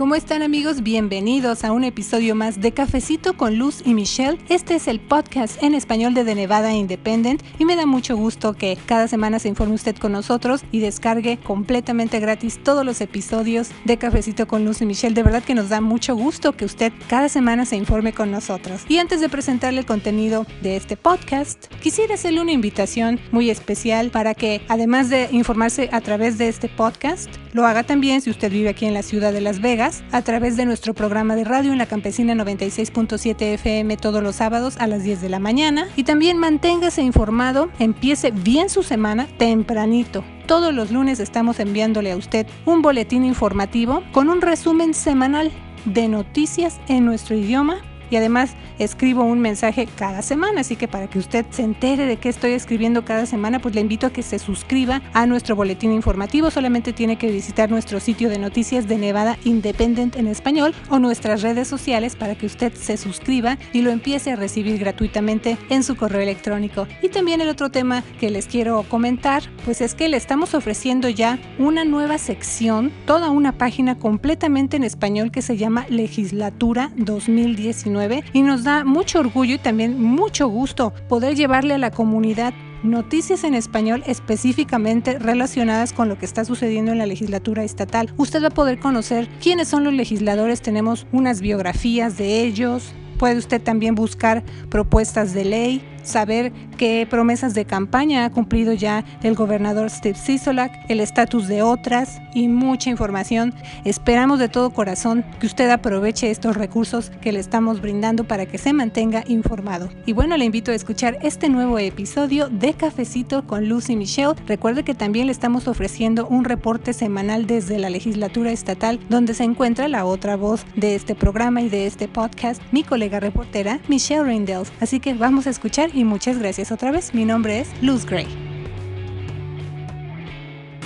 ¿Cómo están amigos? Bienvenidos a un episodio más de Cafecito con Luz y Michelle. Este es el podcast en español de The Nevada Independent y me da mucho gusto que cada semana se informe usted con nosotros y descargue completamente gratis todos los episodios de Cafecito con Luz y Michelle. De verdad que nos da mucho gusto que usted cada semana se informe con nosotros. Y antes de presentarle el contenido de este podcast, quisiera hacerle una invitación muy especial para que además de informarse a través de este podcast, lo haga también si usted vive aquí en la ciudad de Las Vegas a través de nuestro programa de radio en la Campesina 96.7 FM todos los sábados a las 10 de la mañana. Y también manténgase informado, empiece bien su semana tempranito. Todos los lunes estamos enviándole a usted un boletín informativo con un resumen semanal de noticias en nuestro idioma y además escribo un mensaje cada semana, así que para que usted se entere de qué estoy escribiendo cada semana, pues le invito a que se suscriba a nuestro boletín informativo, solamente tiene que visitar nuestro sitio de noticias de Nevada Independent en español o nuestras redes sociales para que usted se suscriba y lo empiece a recibir gratuitamente en su correo electrónico. Y también el otro tema que les quiero comentar, pues es que le estamos ofreciendo ya una nueva sección, toda una página completamente en español que se llama Legislatura 2019 y nos da mucho orgullo y también mucho gusto poder llevarle a la comunidad noticias en español específicamente relacionadas con lo que está sucediendo en la legislatura estatal. Usted va a poder conocer quiénes son los legisladores, tenemos unas biografías de ellos, puede usted también buscar propuestas de ley, saber qué promesas de campaña ha cumplido ya el gobernador Steve Sisolak, el estatus de otras y mucha información. Esperamos de todo corazón que usted aproveche estos recursos que le estamos brindando para que se mantenga informado. Y bueno, le invito a escuchar este nuevo episodio de Cafecito con Lucy Michelle. Recuerde que también le estamos ofreciendo un reporte semanal desde la legislatura estatal donde se encuentra la otra voz de este programa y de este podcast, mi colega reportera Michelle Rindels. Así que vamos a escuchar y muchas gracias otra vez. Mi nombre es Luz Gray.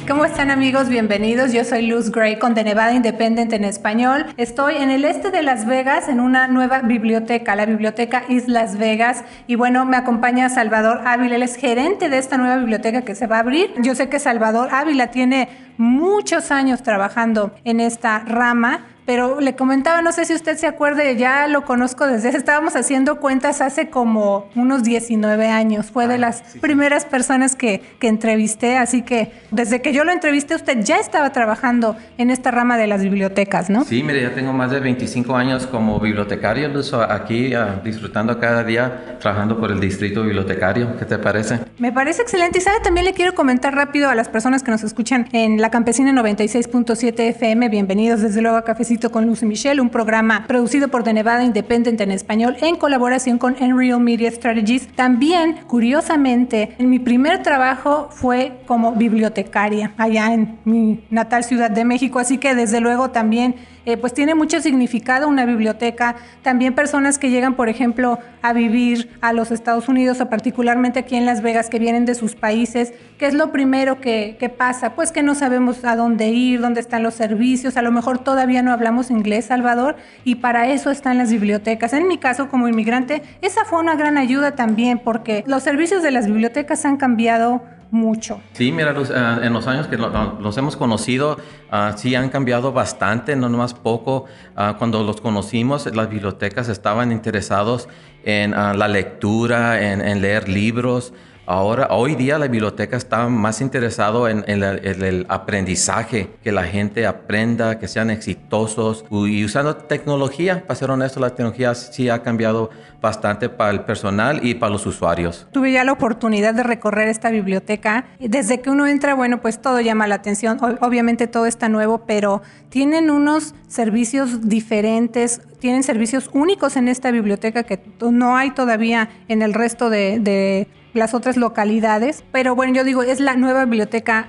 ¿Cómo están amigos? Bienvenidos. Yo soy Luz Gray con The Nevada Independent en español. Estoy en el este de Las Vegas en una nueva biblioteca, la biblioteca Is Las Vegas. Y bueno, me acompaña Salvador Ávila, él es gerente de esta nueva biblioteca que se va a abrir. Yo sé que Salvador Ávila tiene muchos años trabajando en esta rama pero le comentaba, no sé si usted se acuerde, ya lo conozco desde, estábamos haciendo cuentas hace como unos 19 años, fue de ah, las primeras personas que, que, entrevisté, así que desde que yo lo entrevisté usted ya estaba trabajando en esta rama de las bibliotecas, ¿no? Sí, mire, ya tengo más de 25 años como bibliotecario, aquí uh, disfrutando cada día, trabajando por el distrito bibliotecario, ¿qué te parece? Me parece excelente. Y sabe, también le quiero comentar rápido a las personas que nos escuchan en la Campesina 96.7 FM, bienvenidos desde luego a Cafecito con Lucy Michelle, un programa producido por The Nevada Independent en español en colaboración con Enreal Media Strategies. También, curiosamente, en mi primer trabajo fue como bibliotecaria allá en mi natal Ciudad de México, así que desde luego también eh, pues tiene mucho significado una biblioteca. También personas que llegan, por ejemplo, a vivir a los Estados Unidos o particularmente aquí en Las Vegas, que vienen de sus países, ¿qué es lo primero que, que pasa? Pues que no sabemos a dónde ir, dónde están los servicios, a lo mejor todavía no hablamos inglés, Salvador, y para eso están las bibliotecas. En mi caso, como inmigrante, esa fue una gran ayuda también, porque los servicios de las bibliotecas han cambiado mucho. Sí, mira, eh, en los años que los hemos conocido, uh, sí han cambiado bastante, no más poco. Ah, cuando los conocimos, las bibliotecas estaban interesados en ah, la lectura, en leer libros. Ahora, hoy día la biblioteca está más interesado en, el aprendizaje, que la gente aprenda, que sean exitosos y usando tecnología. Para ser honesto, la tecnología sí ha cambiado bastante para el personal y para los usuarios. Tuve ya la oportunidad de recorrer esta biblioteca. Desde que uno entra, bueno, pues todo llama la atención. Obviamente todo está nuevo, pero tienen unos servicios diferentes, tienen servicios únicos en esta biblioteca que no hay todavía en el resto de las otras localidades. Pero bueno, yo digo, es la nueva biblioteca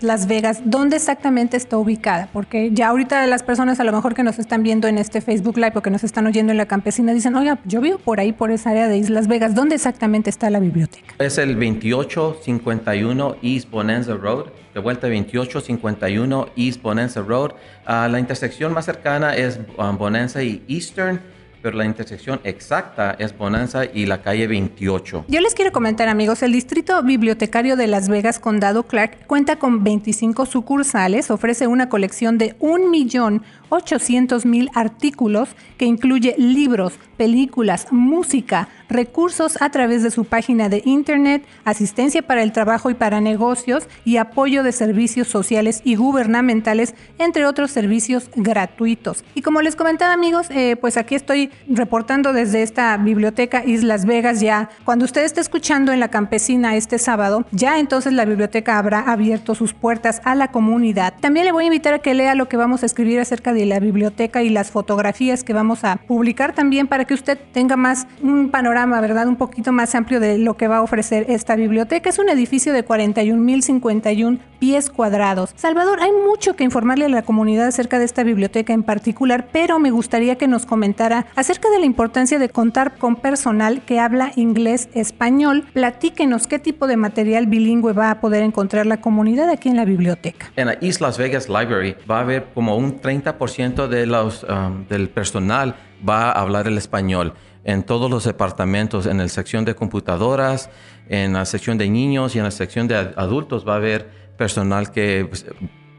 Las Vegas. ¿Dónde exactamente está ubicada? Porque ya ahorita las personas a lo mejor que nos están viendo en este Facebook Live o que nos están oyendo en la campesina dicen, oiga, yo vivo por ahí, por esa área de Islas Vegas. ¿Dónde exactamente está la biblioteca? Es el 2851 East Bonanza Road. De vuelta 2851 East Bonanza Road. Ah, la intersección más cercana es um, Bonanza y Eastern pero la intersección exacta es Bonanza y la calle 28. Yo les quiero comentar, amigos, el Distrito Bibliotecario de Las Vegas, Condado Clark, cuenta con 25 sucursales, ofrece una colección de un millón 800 mil artículos que incluye libros, películas, música, recursos a través de su página de internet, asistencia para el trabajo y para negocios y apoyo de servicios sociales y gubernamentales, entre otros servicios gratuitos. Y como les comentaba amigos, eh, pues aquí estoy reportando desde esta biblioteca Islas Vegas ya. Cuando usted esté escuchando en la campesina este sábado, ya entonces la biblioteca habrá abierto sus puertas a la comunidad. También le voy a invitar a que lea lo que vamos a escribir acerca de la biblioteca y las fotografías que vamos a publicar también para que usted tenga más un panorama, ¿verdad? Un poquito más amplio de lo que va a ofrecer esta biblioteca. Es un edificio de 41.051 pies cuadrados. Salvador, hay mucho que informarle a la comunidad acerca de esta biblioteca en particular, pero me gustaría que nos comentara acerca de la importancia de contar con personal que habla inglés, español. Platíquenos qué tipo de material bilingüe va a poder encontrar la comunidad aquí en la biblioteca. En la East Las Vegas Library va a haber como un 30% de los, um, del personal va a hablar el español en todos los departamentos, en la sección de computadoras, en la sección de niños y en la sección de adultos va a haber personal que pues,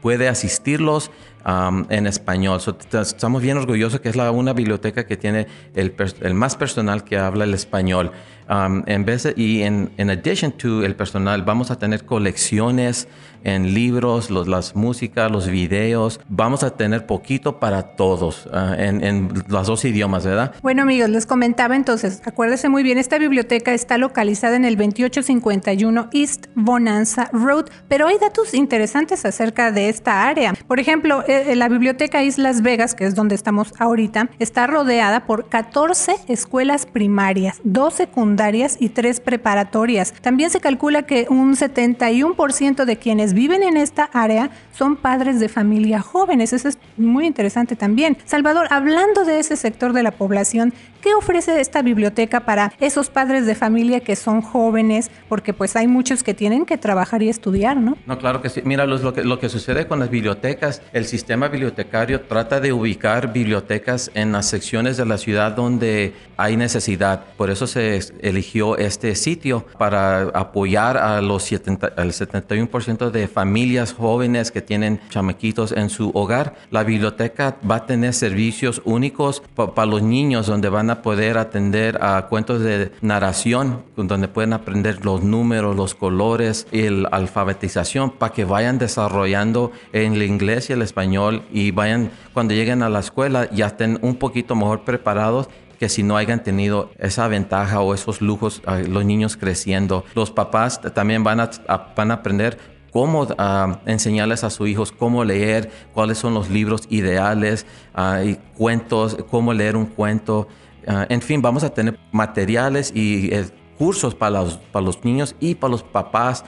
puede asistirlos um, en español. estamos bien orgullosos que es la una biblioteca que tiene el, el más personal que habla el español. Um, en vez y en, en addition to el personal, vamos a tener colecciones en libros, los, las músicas, los videos. Vamos a tener poquito para todos uh, en, en, los dos idiomas, ¿verdad? Bueno, amigos, les comentaba entonces, acuérdense muy bien, esta biblioteca está localizada en el 2851 East Bonanza Road, pero hay datos interesantes acerca de esta área. Por ejemplo, eh, la biblioteca Islas Vegas, que es donde estamos ahorita, está rodeada por 14 escuelas primarias, dos secundarias y tres preparatorias. También se calcula que un 71% de quienes viven en esta área son padres de familia jóvenes. Eso es muy interesante también. Salvador, hablando de ese sector de la población, ¿qué ofrece esta biblioteca para esos padres de familia que son jóvenes? Porque pues hay muchos que tienen que trabajar y estudiar, ¿no? No, claro que sí. Mira, lo, que, lo que sucede con las bibliotecas, el sistema bibliotecario trata de ubicar bibliotecas en las secciones de la ciudad donde hay necesidad. Por eso se eligió este sitio para apoyar a los 70, al 71% de familias jóvenes que tienen chamaquitos en su hogar. La biblioteca va a tener servicios únicos para los niños donde van a poder atender a cuentos de narración, donde pueden aprender los números, los colores y la alfabetización para que vayan desarrollando en el inglés y el español y vayan cuando lleguen a la escuela ya estén un poquito mejor preparados que si no hayan tenido esa ventaja o esos lujos, los niños creciendo. Los papás también van a, van a aprender cómo ah, enseñarles a sus hijos cómo leer, cuáles son los libros ideales, uh, y cuentos, cómo leer un cuento. Ah, en fin, vamos a tener materiales y eh, cursos para los, para los niños y para los papás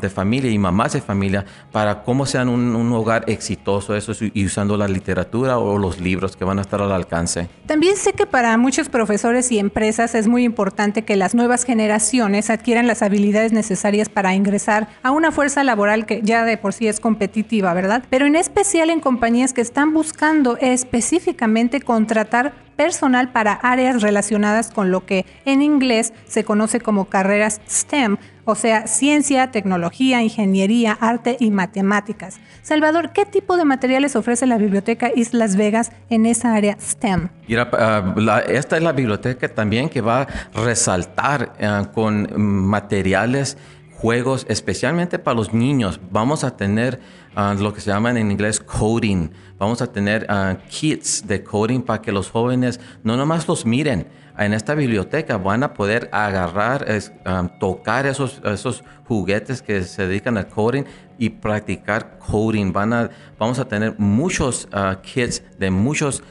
de familia y mamás de familia para cómo sean un, hogar exitoso eso y usando la literatura o los libros que van a estar al alcance. También sé que para muchos profesores y empresas es muy importante que las nuevas generaciones adquieran las habilidades necesarias para ingresar a una fuerza laboral que ya de por sí es competitiva, ¿verdad? Pero en especial en compañías que están buscando específicamente contratar personal para áreas relacionadas con lo que en inglés se conoce como carreras STEM, o sea, ciencia, tecnología, ingeniería, arte y matemáticas. Salvador, ¿qué tipo de materiales ofrece la biblioteca Islas Vegas en esa área STEM? Mira, uh, esta es la biblioteca también que va a resaltar uh, con materiales juegos, especialmente para los niños. Vamos a tener uh, lo que se llama en inglés coding. Vamos a tener uh, kits de coding para que los jóvenes no nomás los miren. En esta biblioteca van a poder agarrar, um, tocar esos, esos juguetes que se dedican al coding y practicar coding. Van a, vamos a tener muchos uh, kits de muchos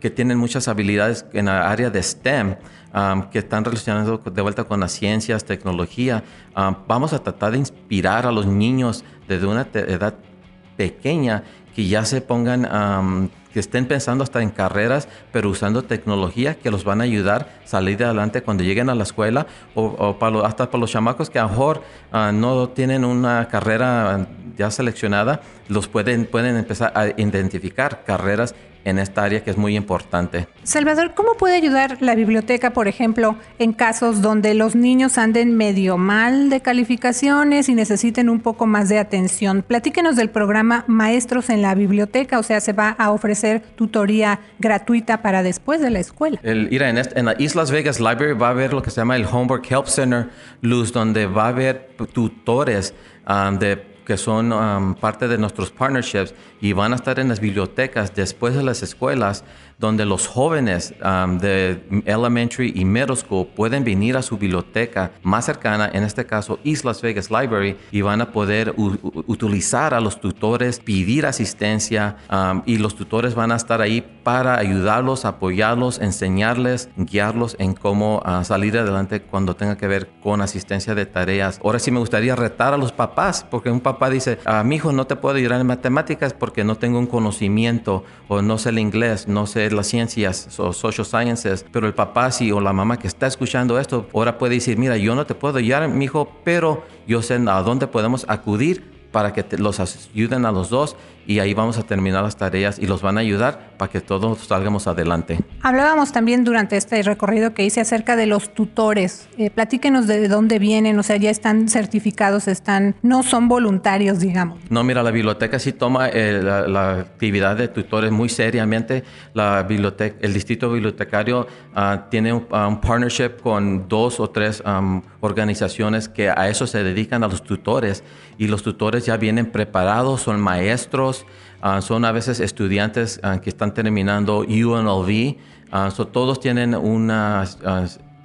que tienen muchas habilidades en la área de STEM que están relacionados de vuelta con las ciencias, tecnología. vamos a tratar de inspirar a los niños desde una edad pequeñña que ya se pongan, que estén pensando hasta en carreras, pero usando tecnología que los van a ayudar a salir adelante cuando lleguen a la escuela o, hasta para los chamacos que a lo mejor ah, no tienen una carrera ya seleccionada, los pueden, pueden empezar a identificar carreras en esta área que es muy importante. Salvador, ¿cómo puede ayudar la biblioteca, por ejemplo, en casos donde los niños anden medio mal de calificaciones y necesiten un poco más de atención? Platíquenos del programa Maestros en la Biblioteca, o sea, se va a ofrecer tutoría gratuita para después de la escuela. El, mira, en, en la Islas Vegas Library va a haber lo que se llama el Homework Help Center, Luz, donde va a haber tutores ah, de que son um, parte de nuestros partnerships y van a estar en las bibliotecas después de las escuelas donde los jóvenes um, de elementary y middle school pueden venir a su biblioteca más cercana, en este caso Islas Vegas Library, y van a poder utilizar a los tutores, pedir asistencia um, y los tutores van a estar ahí para ayudarlos, apoyarlos, enseñarles, guiarlos en cómo uh, salir adelante cuando tenga que ver con asistencia de tareas. Ahora sí me gustaría retar a los papás, porque un papá dice, a ah, mi hijo no te puedo ayudar en matemáticas porque no tengo un conocimiento o no sé el inglés, no sé las ciencias o social sciences, pero el papá sí o la mamá que está escuchando esto ahora puede decir, mira, yo no te puedo ayudar, mi hijo, pero yo sé a dónde podemos acudir para que los ayuden a los dos y ahí vamos a terminar las tareas y los van a ayudar para que todos salgamos adelante. Hablábamos también durante este recorrido que hice acerca de los tutores. Eh, platíquenos de dónde vienen, o sea, ya están certificados, están, no son voluntarios, digamos. No, mira, la biblioteca sí toma eh, la, actividad de tutores muy seriamente. La biblioteca, el distrito bibliotecario ah, tiene un, partnership con dos o tres organizaciones que a eso se dedican a los tutores y los tutores ya vienen preparados, son maestros, ah, son a veces estudiantes ah, que están terminando UNLV, ah, todos tienen una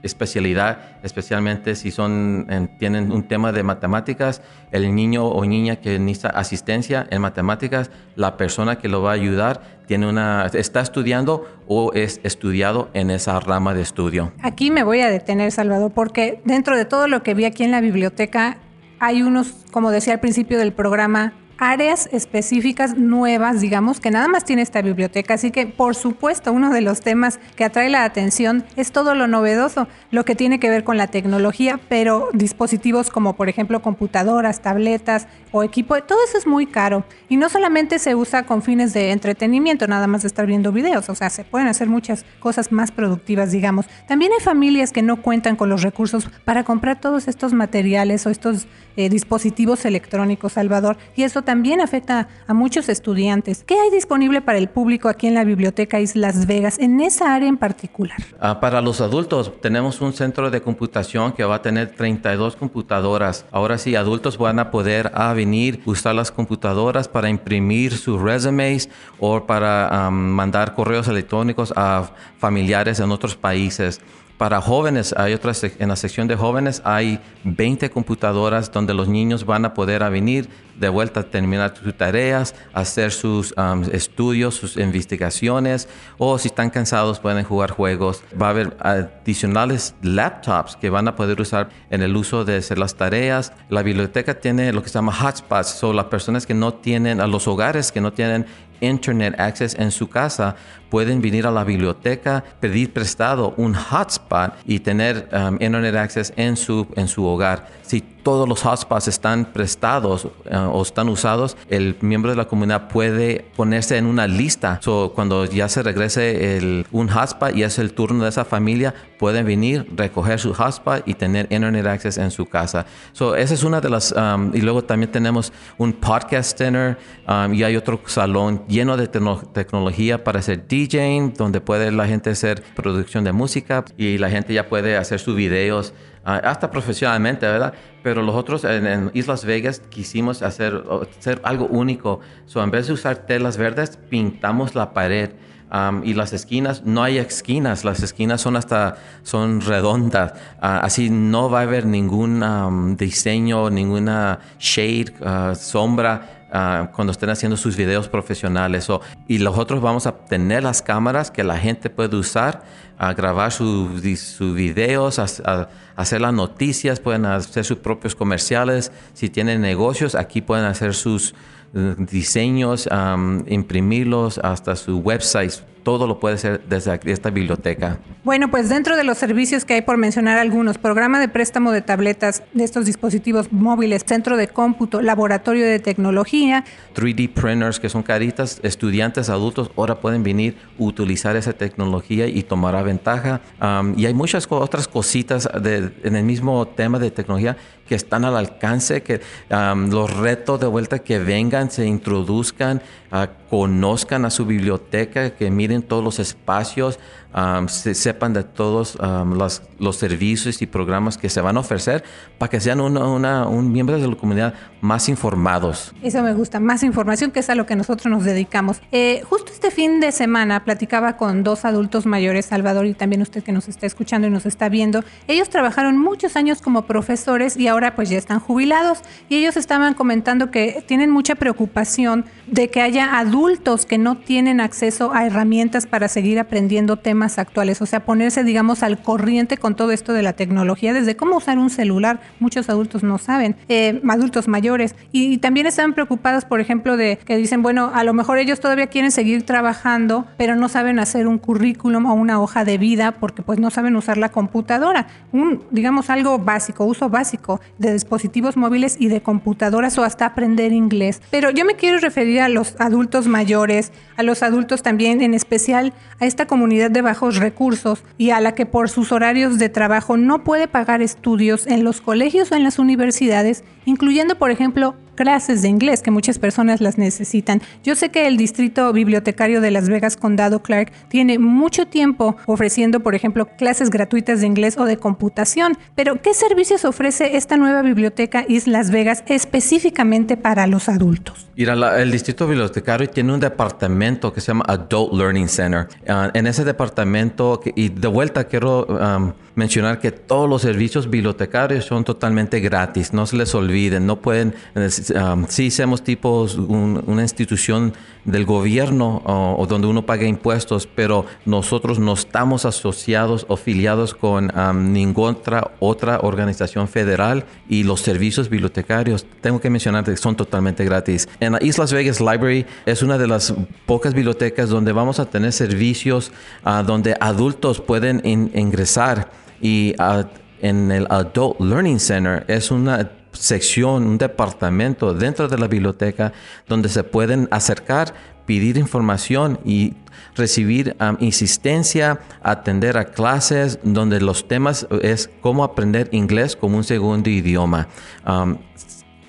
especialidad, especialmente si son, tienen un tema de matemáticas, el niño o niña que necesita asistencia en matemáticas, la persona que lo va a ayudar tiene una, está estudiando o es estudiado en esa rama de estudio. Aquí me voy a detener, Salvador, porque dentro de todo lo que vi aquí en la biblioteca, hay unos, como decía al principio del programa, áreas específicas nuevas, digamos, que nada más tiene esta biblioteca. Así que, por supuesto, uno de los temas que atrae la atención es todo lo novedoso, lo que tiene que ver con la tecnología, pero dispositivos como, por ejemplo, computadoras, tabletas o equipo, todo eso es muy caro. Y no solamente se usa con fines de entretenimiento, nada más de estar viendo videos, o sea, se pueden hacer muchas cosas más productivas, digamos. También hay familias que no cuentan con los recursos para comprar todos estos materiales o estos eh, dispositivos electrónicos, Salvador, y eso también afecta a muchos estudiantes. ¿Qué hay disponible para el público aquí en la Biblioteca Islas Vegas, en esa área en particular? Ah, para los adultos tenemos un centro de computación que va a tener 32 computadoras. Ahora sí, adultos van a poder a venir, usar las computadoras para imprimir sus resumes o para mandar correos electrónicos a familiares en otros países. Para jóvenes, hay otras, en la sección de jóvenes hay 20 computadoras donde los niños van a poder venir de vuelta a terminar sus tareas, hacer sus estudios, sus investigaciones, o si están cansados pueden jugar juegos. Va a haber adicionales laptops que van a poder usar en el uso de hacer las tareas. La biblioteca tiene lo que se llama hotspots, son las personas que no tienen, a los hogares que no tienen Internet Access en su casa, pueden venir a la biblioteca, pedir prestado un hotspot y tener um, Internet Access en su, en su hogar. Si todos los hotspots están prestados uh, o están usados, el miembro de la comunidad puede ponerse en una lista. So, cuando ya se regrese el, un hotspot y es el turno de esa familia, pueden venir, recoger su hotspot y tener Internet Access en su casa. So, esa es una de las... Um, y luego también tenemos un podcast center um, y hay otro salón lleno de tecnología para hacer DJing, donde puede la gente hacer producción de música y la gente ya puede hacer sus videos hasta profesionalmente, ¿verdad? Pero los otros en, Islas Vegas quisimos hacer, hacer algo único. So, en vez de usar telas verdes, pintamos la pared. y las esquinas, no hay esquinas, las esquinas son hasta, son redondas, ah, así no va a haber ningún diseño, ninguna shade, uh, sombra, Ah, cuando estén haciendo sus videos profesionales. O, y nosotros vamos a tener las cámaras que la gente puede usar a grabar sus videos, a, hacer las noticias, pueden hacer sus propios comerciales. Si tienen negocios, aquí pueden hacer sus eh, diseños, imprimirlos hasta su website todo lo puede hacer desde esta biblioteca. Bueno, pues dentro de los servicios que hay por mencionar algunos, programa de préstamo de tabletas de estos dispositivos móviles, centro de cómputo, laboratorio de tecnología. 3D printers, que son caritas, estudiantes, adultos, ahora pueden venir, utilizar esa tecnología y tomar ventaja. y hay muchas otras cositas en el mismo tema de tecnología que están al alcance, que los retos de vuelta que vengan, se introduzcan, uh, conozcan a su biblioteca, que miren todos los espacios, se, sepan de todos los, los, servicios y programas que se van a ofrecer para que sean una, un miembro de la comunidad más informados. Eso me gusta, más información, que es a lo que nosotros nos dedicamos. Eh, justo este fin de semana platicaba con dos adultos mayores, Salvador y también usted que nos está escuchando y nos está viendo. Ellos trabajaron muchos años como profesores y ahora pues ya están jubilados. Y ellos estaban comentando que tienen mucha preocupación de que haya adultos que no tienen acceso a herramientas para seguir aprendiendo temas actuales, o sea, ponerse, digamos, al corriente con todo esto de la tecnología, desde cómo usar un celular, muchos adultos no saben, eh, adultos mayores, y, también están preocupados, por ejemplo, de que dicen, bueno, a lo mejor ellos todavía quieren seguir trabajando, pero no saben hacer un currículum o una hoja de vida porque pues no saben usar la computadora, un, digamos, algo básico, uso básico de dispositivos móviles y de computadoras o hasta aprender inglés. Pero yo me quiero referir a los adultos mayores, a los adultos también, en especial a esta comunidad de bajos recursos y a la que por sus horarios de trabajo no puede pagar estudios en los colegios o en las universidades, incluyendo, por ejemplo, clases de inglés que muchas personas las necesitan. Yo sé que el Distrito Bibliotecario de Las Vegas Condado Clark tiene mucho tiempo ofreciendo, por ejemplo, clases gratuitas de inglés o de computación, pero ¿qué servicios ofrece esta nueva biblioteca Islas Vegas específicamente para los adultos? Mira, el Distrito Bibliotecario tiene un departamento que se llama Adult Learning Center. Ah, en ese departamento, y de vuelta quiero mencionar que todos los servicios bibliotecarios son totalmente gratis, no se les olviden, no pueden um, sí somos tipos una institución del gobierno o donde uno paga impuestos, pero nosotros no estamos asociados o afiliados con ninguna otra, otra organización federal y los servicios bibliotecarios, tengo que mencionar que son totalmente gratis. En la Islas Vegas Library es una de las pocas bibliotecas donde vamos a tener servicios uh, donde adultos pueden ingresar y uh, en el Adult Learning Center es una sección, un departamento dentro de la biblioteca donde se pueden acercar, pedir información y recibir insistencia, atender a clases donde los temas es cómo aprender inglés como un segundo idioma.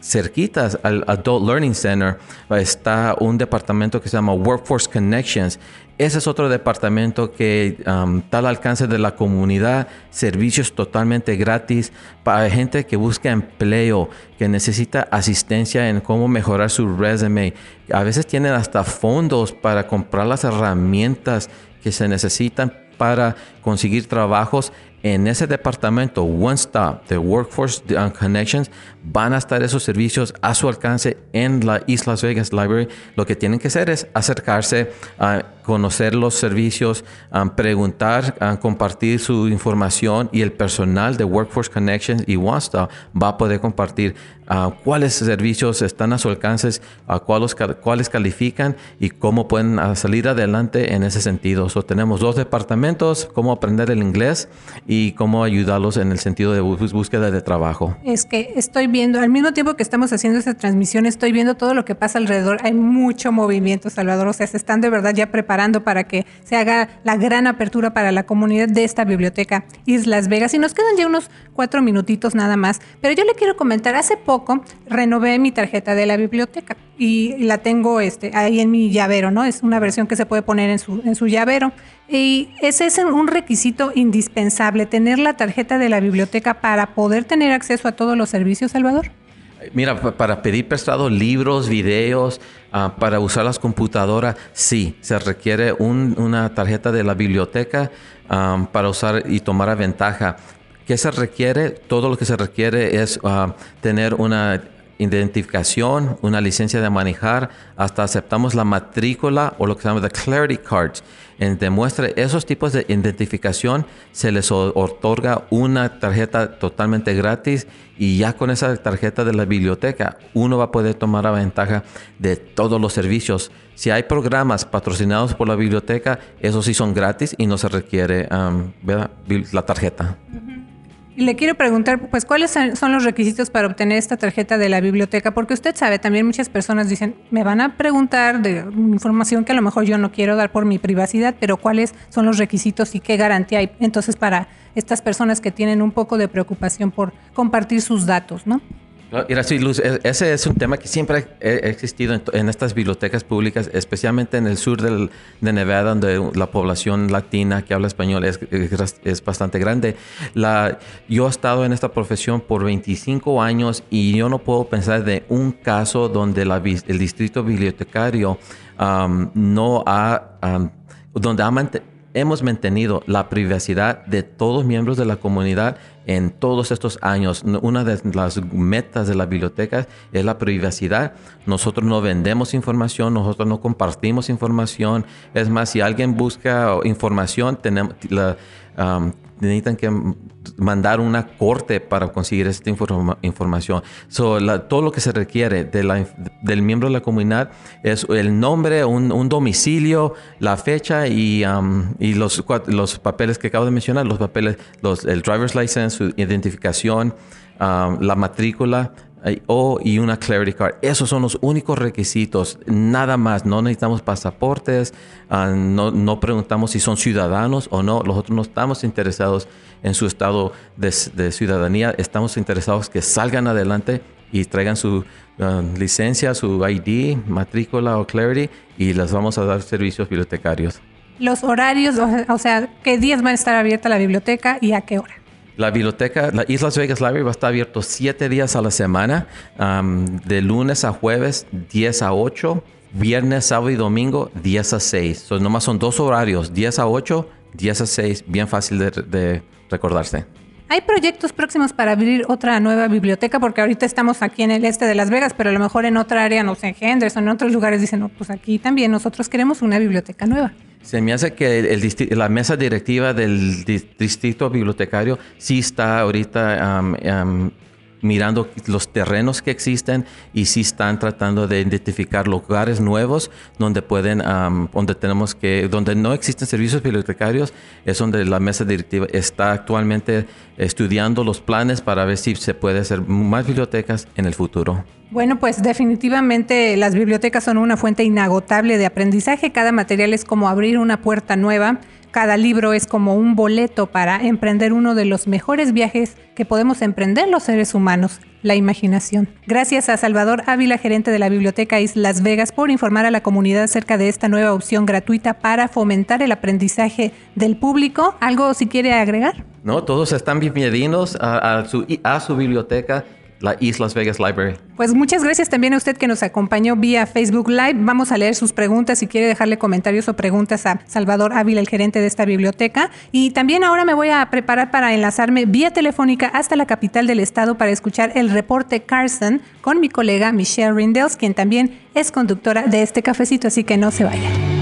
Cerquitas al Adult Learning Center está un departamento que se llama Workforce Connections ese es otro departamento que um, está al alcance de la comunidad, servicios totalmente gratis para gente que busca empleo, que necesita asistencia en cómo mejorar su resume. A veces tienen hasta fondos para comprar las herramientas que se necesitan para conseguir trabajos en ese departamento One Stop de Workforce Connections van a estar esos servicios a su alcance en la East Las Vegas Library. Lo que tienen que hacer es acercarse a conocer los servicios, preguntar, compartir su información y el personal de Workforce Connections y One Stop va a poder compartir cuáles servicios están a su alcance, a cuáles, cuáles califican y cómo pueden salir adelante en ese sentido. So, tenemos dos departamentos, cómo aprender el inglés y cómo ayudarlos en el sentido de búsqueda de trabajo. Es que estoy viendo, al mismo tiempo que estamos haciendo esta transmisión, estoy viendo todo lo que pasa alrededor. Hay mucho movimiento, Salvador. O sea, se están de verdad ya preparando para que se haga la gran apertura para la comunidad de esta biblioteca Islas Vegas. Y nos quedan ya unos cuatro minutitos nada más. Pero yo le quiero comentar, hace poco renové mi tarjeta de la biblioteca y la tengo este, ahí en mi llavero, ¿no? Es una versión que se puede poner en su, en su llavero. Y ese es un requisito indispensable, tener la tarjeta de la biblioteca para poder tener acceso a todos los servicios, Salvador. Mira, para pedir prestado libros, videos, ah, para usar las computadoras, sí, se requiere una tarjeta de la biblioteca ah, para usar y tomar ventaja. ¿Qué se requiere? Todo lo que se requiere es ah, tener una identificación, una licencia de manejar, hasta aceptamos la matrícula o lo que se llama the clarity cards. demuestre esos tipos de identificación, se les otorga una tarjeta totalmente gratis y ya con esa tarjeta de la biblioteca uno va a poder tomar ventaja de todos los servicios. Si hay programas patrocinados por la biblioteca, esos sí son gratis y no se requiere la tarjeta. Le quiero preguntar, pues, ¿cuáles son los requisitos para obtener esta tarjeta de la biblioteca? Porque usted sabe, también muchas personas dicen, me van a preguntar de información que a lo mejor yo no quiero dar por mi privacidad, pero ¿cuáles son los requisitos y qué garantía hay entonces para estas personas que tienen un poco de preocupación por compartir sus datos, ¿no? E, ese es un tema que siempre ha existido en, estas bibliotecas públicas, especialmente en el sur de Nevada, donde la población latina que habla español es, bastante grande. Yo he estado en esta profesión por 25 años y yo no puedo pensar de un caso donde el distrito bibliotecario no ha, donde ha hemos mantenido la privacidad de todos miembros de la comunidad en todos estos años. Una de las metas de la biblioteca es la privacidad. Nosotros no vendemos información, nosotros no compartimos información. Es más, si alguien busca información, tenemos la, necesitan que mandar una corte para conseguir esta información. todo lo que se requiere del miembro de la comunidad es el nombre, un, domicilio, la fecha y, los, los, papeles que acabo de mencionar, los papeles, los, el driver's license, su identificación, la matrícula, o y una Clarity Card. Esos son los únicos requisitos, nada más. No necesitamos pasaportes, ah, no, no, preguntamos si son ciudadanos o no. Nosotros no estamos interesados en su estado de, ciudadanía, estamos interesados que salgan adelante y traigan su ah, licencia, su ID, matrícula o Clarity y les vamos a dar servicios bibliotecarios. Los horarios, o sea, ¿qué días va a estar abierta la biblioteca y a qué hora? La biblioteca, la Islas Vegas Library va a estar abierto siete días a la semana, de lunes a jueves, 10 a 8, viernes, sábado y domingo, 10 a 6. So, nomás son dos horarios, 10 a 8, 10 a 6, bien fácil de, recordarse. ¿Hay proyectos próximos para abrir otra nueva biblioteca? Porque ahorita estamos aquí en el este de Las Vegas, pero a lo mejor en otra área, no sé, en Henderson, en otros lugares dicen, no, pues aquí también nosotros queremos una biblioteca nueva. Se me hace que la mesa directiva del distrito bibliotecario sí está ahorita mirando los terrenos que existen y sí están tratando de identificar lugares nuevos donde pueden, donde tenemos que, donde no existen servicios bibliotecarios, es donde la mesa directiva está actualmente estudiando los planes para ver si se puede hacer más bibliotecas en el futuro. Bueno, pues definitivamente las bibliotecas son una fuente inagotable de aprendizaje. Cada material es como abrir una puerta nueva. Cada libro es como un boleto para emprender uno de los mejores viajes que podemos emprender los seres humanos, la imaginación. Gracias a Salvador Ávila, gerente de la Biblioteca Islas Vegas, por informar a la comunidad acerca de esta nueva opción gratuita para fomentar el aprendizaje del público. ¿Algo si quiere agregar? No, todos están bienvenidos a, su, a su biblioteca la Islas Vegas Library. Pues muchas gracias también a usted que nos acompañó vía Facebook Live. Vamos a leer sus preguntas si quiere dejarle comentarios o preguntas a Salvador Ávila, el gerente de esta biblioteca. Y también ahora me voy a preparar para enlazarme vía telefónica hasta la capital del estado para escuchar el reporte Carson con mi colega Michelle Rindels, quien también es conductora de este cafecito, así que no se vaya.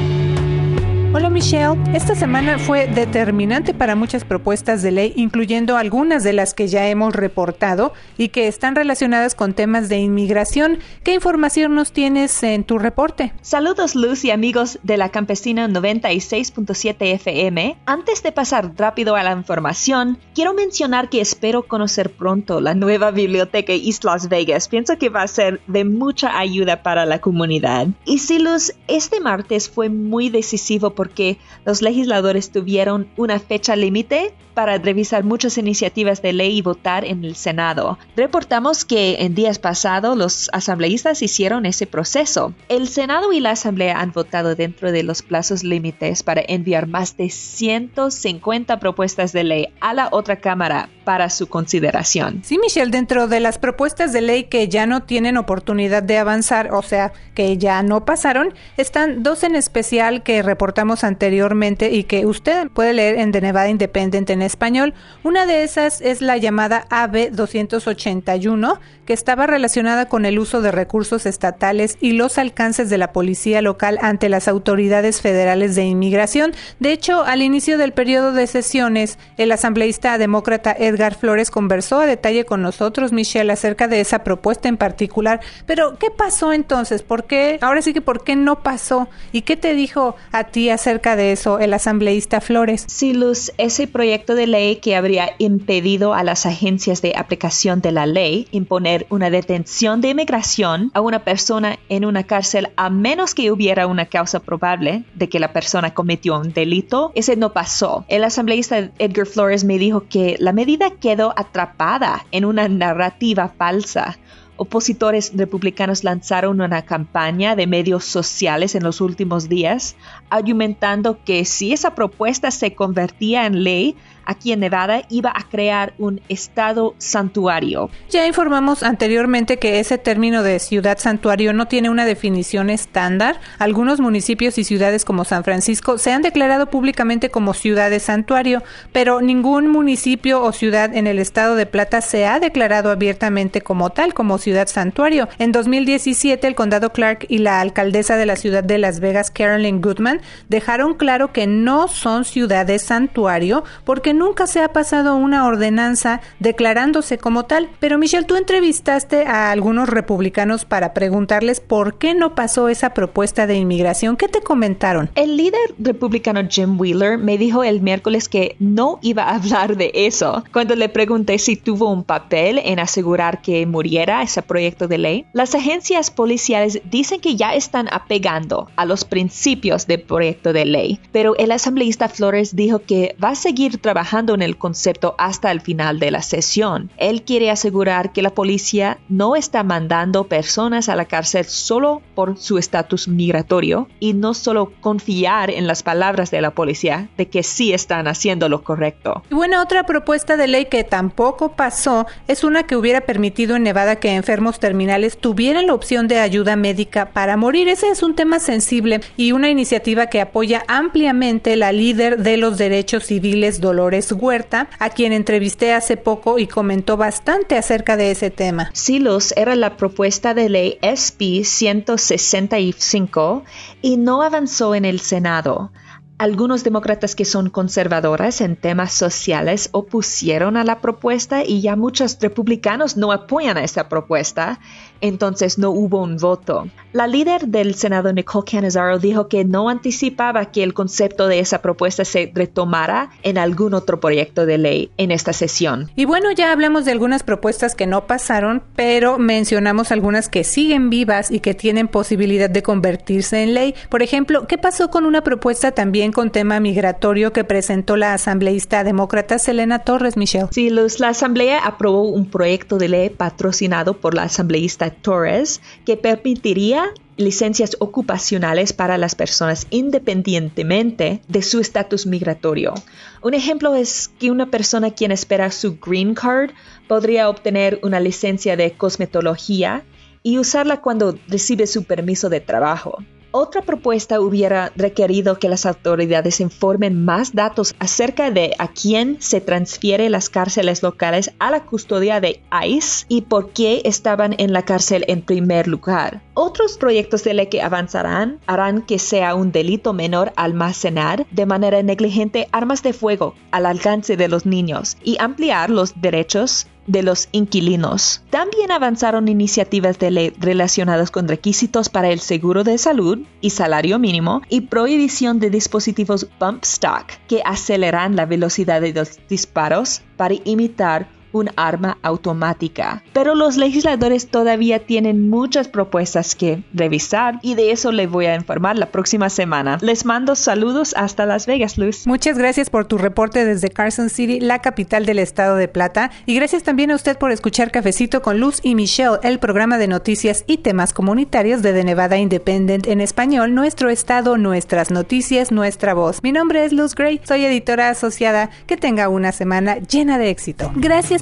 Hola Michelle, esta semana fue determinante para muchas propuestas de ley, incluyendo algunas de las que ya hemos reportado y que están relacionadas con temas de inmigración. ¿Qué información nos tienes en tu reporte? Saludos Luz y amigos de la Campesina 96.7 FM. Antes de pasar rápido a la información, quiero mencionar que espero conocer pronto la nueva biblioteca East Las Vegas. Pienso que va a ser de mucha ayuda para la comunidad. Y sí Luz, este martes fue muy decisivo porque los legisladores tuvieron una fecha límite para revisar muchas iniciativas de ley y votar en el Senado. Reportamos que en días pasados los asambleístas hicieron ese proceso. El Senado y la Asamblea han votado dentro de los plazos límites para enviar más de 150 propuestas de ley a la otra Cámara para su consideración. Sí, Michelle, dentro de las propuestas de ley que ya no tienen oportunidad de avanzar, o sea, que ya no pasaron, están dos en especial que reportamos anteriormente y que usted puede leer en The Nevada Independent en español. Una de esas es la llamada AB 281, que estaba relacionada con el uso de recursos estatales y los alcances de la policía local ante las autoridades federales de inmigración. De hecho, al inicio del periodo de sesiones, el asambleísta demócrata Edgar Flores conversó a detalle con nosotros, Michelle, acerca de esa propuesta en particular. Pero, ¿qué pasó entonces? ¿Por qué? Ahora sí que, ¿por qué no pasó? ¿Y qué te dijo a ti acerca de eso el asambleísta Flores? Sí, Luz, ese proyecto de ley que habría impedido a las agencias de aplicación de la ley imponer una detención de inmigración a una persona en una cárcel a menos que hubiera una causa probable de que la persona cometió un delito, ese no pasó. El asambleísta Edgar Flores me dijo que la medida quedó atrapada en una narrativa falsa opositores republicanos lanzaron una campaña de medios sociales en los últimos días, argumentando que si esa propuesta se convertía en ley, aquí en Nevada iba a crear un estado santuario. Ya informamos anteriormente que ese término de ciudad santuario no tiene una definición estándar. Algunos municipios y ciudades como San Francisco se han declarado públicamente como ciudades santuario, pero ningún municipio o ciudad en el estado de Plata se ha declarado abiertamente como tal, como ciudad santuario. En 2017, el condado Clark y la alcaldesa de la ciudad de Las Vegas, Carolyn Goodman, dejaron claro que no son ciudades santuario porque nunca se ha pasado una ordenanza declarándose como tal. Pero Michelle, tú entrevistaste a algunos republicanos para preguntarles por qué no pasó esa propuesta de inmigración. ¿Qué te comentaron? El líder republicano Jim Wheeler me dijo el miércoles que no iba a hablar de eso. Cuando le pregunté si tuvo un papel en asegurar que muriera ese proyecto de ley, las agencias policiales dicen que ya están apegando a los principios del proyecto de ley. Pero el asambleísta Flores dijo que va a seguir trabajando en el concepto hasta el final de la sesión. Él quiere asegurar que la policía no está mandando personas a la cárcel solo por su estatus migratorio y no solo confiar en las palabras de la policía de que sí están haciendo lo correcto. Y bueno, otra propuesta de ley que tampoco pasó es una que hubiera permitido en Nevada que enfermos terminales tuvieran la opción de ayuda médica para morir. Ese es un tema sensible y una iniciativa que apoya ampliamente la líder de los derechos civiles Dolores Huerta, a quien entrevisté hace poco y comentó bastante acerca de ese tema. Silos era la propuesta de ley SB 165 y no avanzó en el Senado. Algunos demócratas que son conservadoras en temas sociales opusieron a la propuesta y ya muchos republicanos no apoyan a esta propuesta, entonces no hubo un voto. La líder del Senado, Nicole Canizaro, dijo que no anticipaba que el concepto de esa propuesta se retomara en algún otro proyecto de ley en esta sesión. Y bueno, ya hablamos de algunas propuestas que no pasaron, pero mencionamos algunas que siguen vivas y que tienen posibilidad de convertirse en ley. Por ejemplo, ¿qué pasó con una propuesta también con tema migratorio que presentó la asambleísta demócrata Selena Torres, Michelle? Sí, Luz, la asamblea aprobó un proyecto de ley patrocinado por la asambleísta Torres que permitiría licencias ocupacionales para las personas independientemente de su estatus migratorio. Un ejemplo es que una persona quien espera su green card podría obtener una licencia de cosmetología y usarla cuando recibe su permiso de trabajo. Otra propuesta hubiera requerido que las autoridades informen más datos acerca de a quién se transfiere las cárceles locales a la custodia de ICE y por qué estaban en la cárcel en primer lugar. Otros proyectos de ley que avanzarán harán que sea un delito menor almacenar de manera negligente armas de fuego al alcance de los niños y ampliar los derechos de los inquilinos. También avanzaron iniciativas de ley relacionadas con requisitos para el seguro de salud y salario mínimo y prohibición de dispositivos bump stock que aceleran la velocidad de los disparos para imitar un arma automática. Pero los legisladores todavía tienen muchas propuestas que revisar y de eso les voy a informar la próxima semana. Les mando saludos hasta Las Vegas, Luz. Muchas gracias por tu reporte desde Carson City, la capital del estado de Plata. Y gracias también a usted por escuchar Cafecito con Luz y Michelle, el programa de noticias y temas comunitarios de The Nevada Independent en español, nuestro estado, nuestras noticias, nuestra voz. Mi nombre es Luz Gray, soy editora asociada. Que tenga una semana llena de éxito. Gracias